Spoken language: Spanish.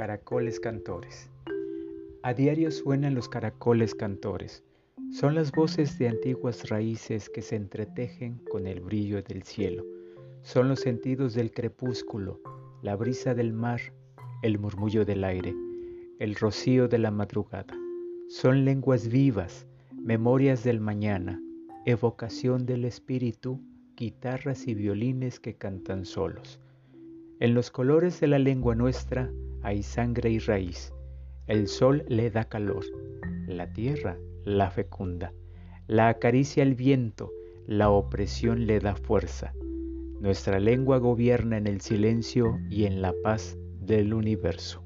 Caracoles cantores. A diario suenan los caracoles cantores. Son las voces de antiguas raíces que se entretejen con el brillo del cielo. Son los sentidos del crepúsculo, la brisa del mar, el murmullo del aire, el rocío de la madrugada. Son lenguas vivas, memorias del mañana, evocación del espíritu, guitarras y violines que cantan solos. En los colores de la lengua nuestra hay sangre y raíz. El sol le da calor, la tierra la fecunda, la acaricia el viento, la opresión le da fuerza. Nuestra lengua gobierna en el silencio y en la paz del universo.